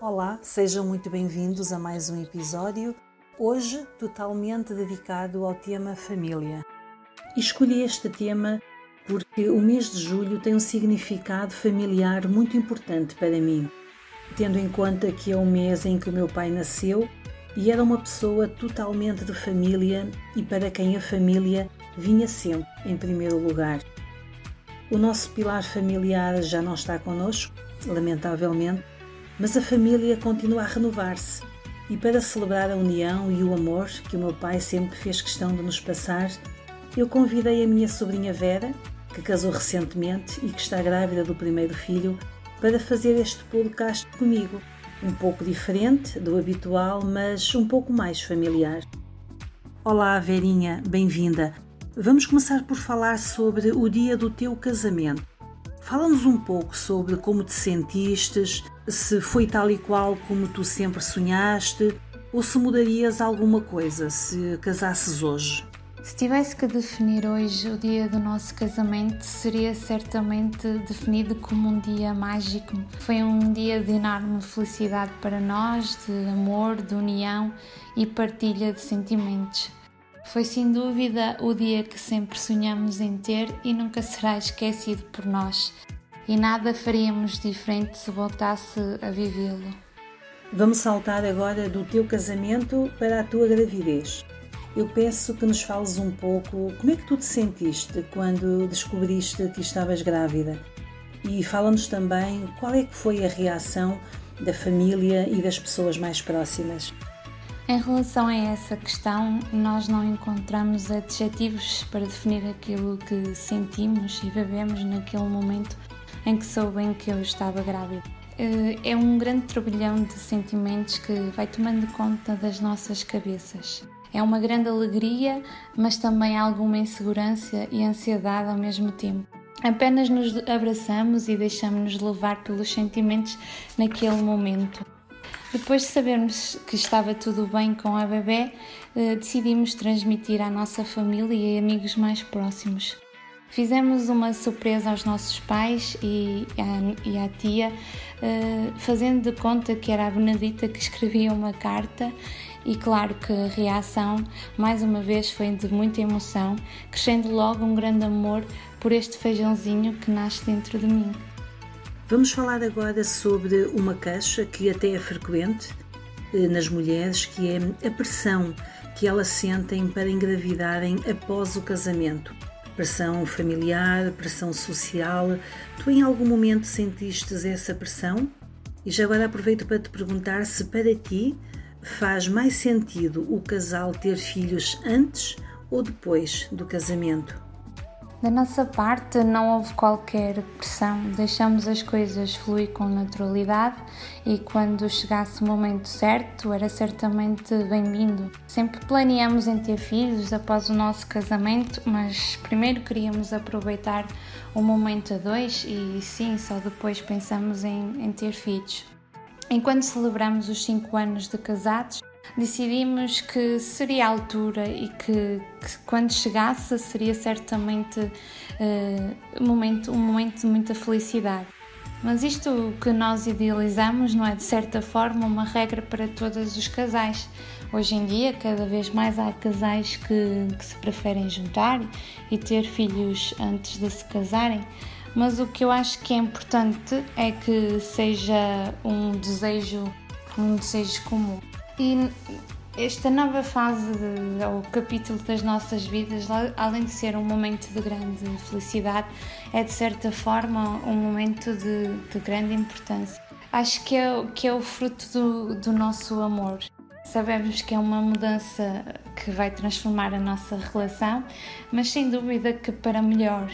Olá, sejam muito bem-vindos a mais um episódio, hoje totalmente dedicado ao tema família. Escolhi este tema porque o mês de julho tem um significado familiar muito importante para mim, tendo em conta que é o mês em que o meu pai nasceu e era uma pessoa totalmente de família e para quem a família vinha sempre em primeiro lugar. O nosso pilar familiar já não está connosco, lamentavelmente, mas a família continua a renovar-se. E para celebrar a união e o amor que o meu pai sempre fez questão de nos passar, eu convidei a minha sobrinha Vera, que casou recentemente e que está grávida do primeiro filho, para fazer este podcast comigo, um pouco diferente do habitual, mas um pouco mais familiar. Olá, Verinha, bem-vinda. Vamos começar por falar sobre o dia do teu casamento. Fala-nos um pouco sobre como te sentistes, se foi tal e qual como tu sempre sonhaste, ou se mudarias alguma coisa se casasses hoje. Se tivesse que definir hoje o dia do nosso casamento, seria certamente definido como um dia mágico. Foi um dia de enorme felicidade para nós, de amor, de união e partilha de sentimentos. Foi sem dúvida o dia que sempre sonhamos em ter e nunca será esquecido por nós. E nada faríamos diferente se voltasse a vivê-lo. Vamos saltar agora do teu casamento para a tua gravidez. Eu peço que nos fales um pouco como é que tu te sentiste quando descobriste que estavas grávida e fala-nos também qual é que foi a reação da família e das pessoas mais próximas. Em relação a essa questão, nós não encontramos adjetivos para definir aquilo que sentimos e vivemos naquele momento em que soubem que eu estava grávida. Eh, é um grande turbilhão de sentimentos que vai tomando conta das nossas cabeças. É uma grande alegria, mas também alguma insegurança e ansiedade ao mesmo tempo. Apenas nos abraçamos e deixamos-nos levar pelos sentimentos naquele momento. Depois de sabermos que estava tudo bem com a bebê, eh, decidimos transmitir à nossa família e amigos mais próximos. Fizemos uma surpresa aos nossos pais e à, e à tia, uh, fazendo de conta que era a Benedita que escrevia uma carta, e claro que a reação, mais uma vez, foi de muita emoção, crescendo logo um grande amor por este feijãozinho que nasce dentro de mim. Vamos falar agora sobre uma queixa que até é frequente eh, nas mulheres, que é a pressão que elas sentem para engravidarem após o casamento pressão familiar, pressão social. Tu em algum momento sentistes essa pressão? E já agora aproveito para te perguntar se para ti faz mais sentido o casal ter filhos antes ou depois do casamento? Da nossa parte, não houve qualquer pressão, deixamos as coisas fluir com naturalidade e quando chegasse o momento certo, era certamente bem-vindo. Sempre planeamos em ter filhos após o nosso casamento, mas primeiro queríamos aproveitar o momento a dois e sim, só depois pensamos em, em ter filhos. Enquanto celebramos os 5 anos de casados, decidimos que seria a altura e que, que quando chegasse seria certamente uh, momento, um momento de muita felicidade. Mas isto que nós idealizamos não é de certa forma uma regra para todos os casais. Hoje em dia, cada vez mais há casais que, que se preferem juntar e ter filhos antes de se casarem. Mas o que eu acho que é importante é que seja um desejo, um desejo comum. E esta nova fase, ou capítulo das nossas vidas, além de ser um momento de grande felicidade, é de certa forma um momento de, de grande importância. Acho que é, que é o fruto do, do nosso amor. Sabemos que é uma mudança que vai transformar a nossa relação, mas sem dúvida que para melhor.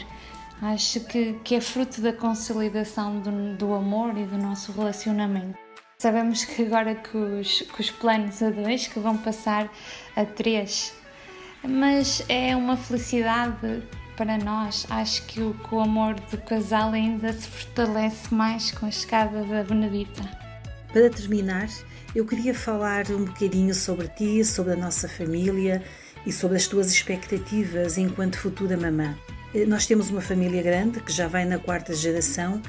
Acho que, que é fruto da consolidação do, do amor e do nosso relacionamento. Sabemos que agora que os, os planos a dois que vão passar a três, mas é uma felicidade para nós. Acho que o, que o amor do casal ainda se fortalece mais com a chegada da Benedita. Para terminar, eu queria falar um bocadinho sobre ti, sobre a nossa família e sobre as tuas expectativas enquanto futura mamã. Eh, nós temos uma família grande que já vai na quarta geração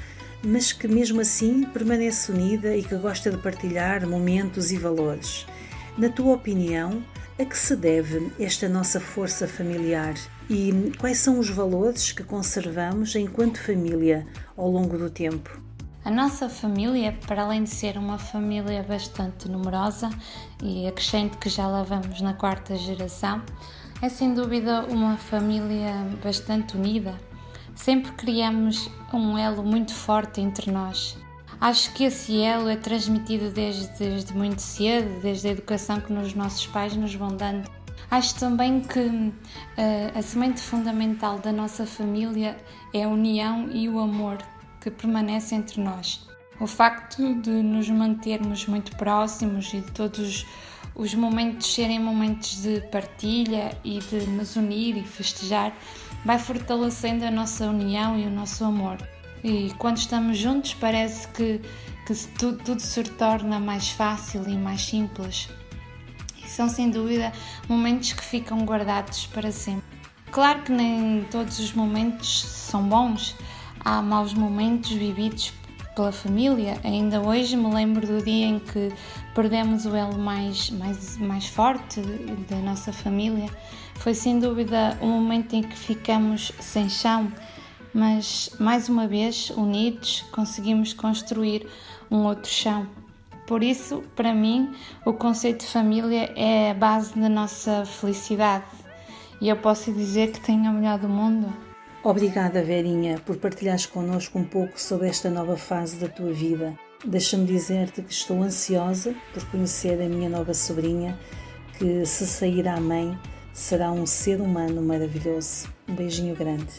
mas que mesmo assim permanece unida e que gosta de partilhar momentos e valores. Na tua opinião, a que se deve esta nossa força familiar e quais são os valores que conservamos enquanto família ao longo do tempo? A nossa família, para além de ser uma família bastante numerosa e acrescento que já lá vamos na quarta geração, é sem dúvida uma família bastante unida. Sempre criamos um elo muito forte entre nós. Acho que esse elo é transmitido desde, desde muito cedo, desde a educação que os nossos pais nos vão dando. Acho também que uh, a semente fundamental da nossa família é a união e o amor que permanece entre nós. O facto de nos mantermos muito próximos e de todos os momentos serem momentos de partilha e de nos unir e festejar vai fortalecendo a nossa união e o nosso amor. E quando estamos juntos, parece que, que tudo, tudo se torna mais fácil e mais simples. E são sem dúvida momentos que ficam guardados para sempre. Claro que nem todos os momentos são bons, há maus momentos vividos pela família. Ainda hoje me lembro do dia em que perdemos o elo mais, mais, mais forte da nossa família. Foi sem dúvida um momento em que ficamos sem chão, mas mais uma vez, unidos, conseguimos construir um outro chão. Por isso, para mim, o conceito de família é a base da nossa felicidade. E eu posso dizer que tenho a melhor do mundo. Obrigada, Verinha, por partilhares connosco um pouco sobre esta nova fase da tua vida. Deixa-me dizer-te que estou ansiosa por conhecer a minha nova sobrinha, que, se sair à mãe, será um ser humano maravilhoso. Um beijinho grande.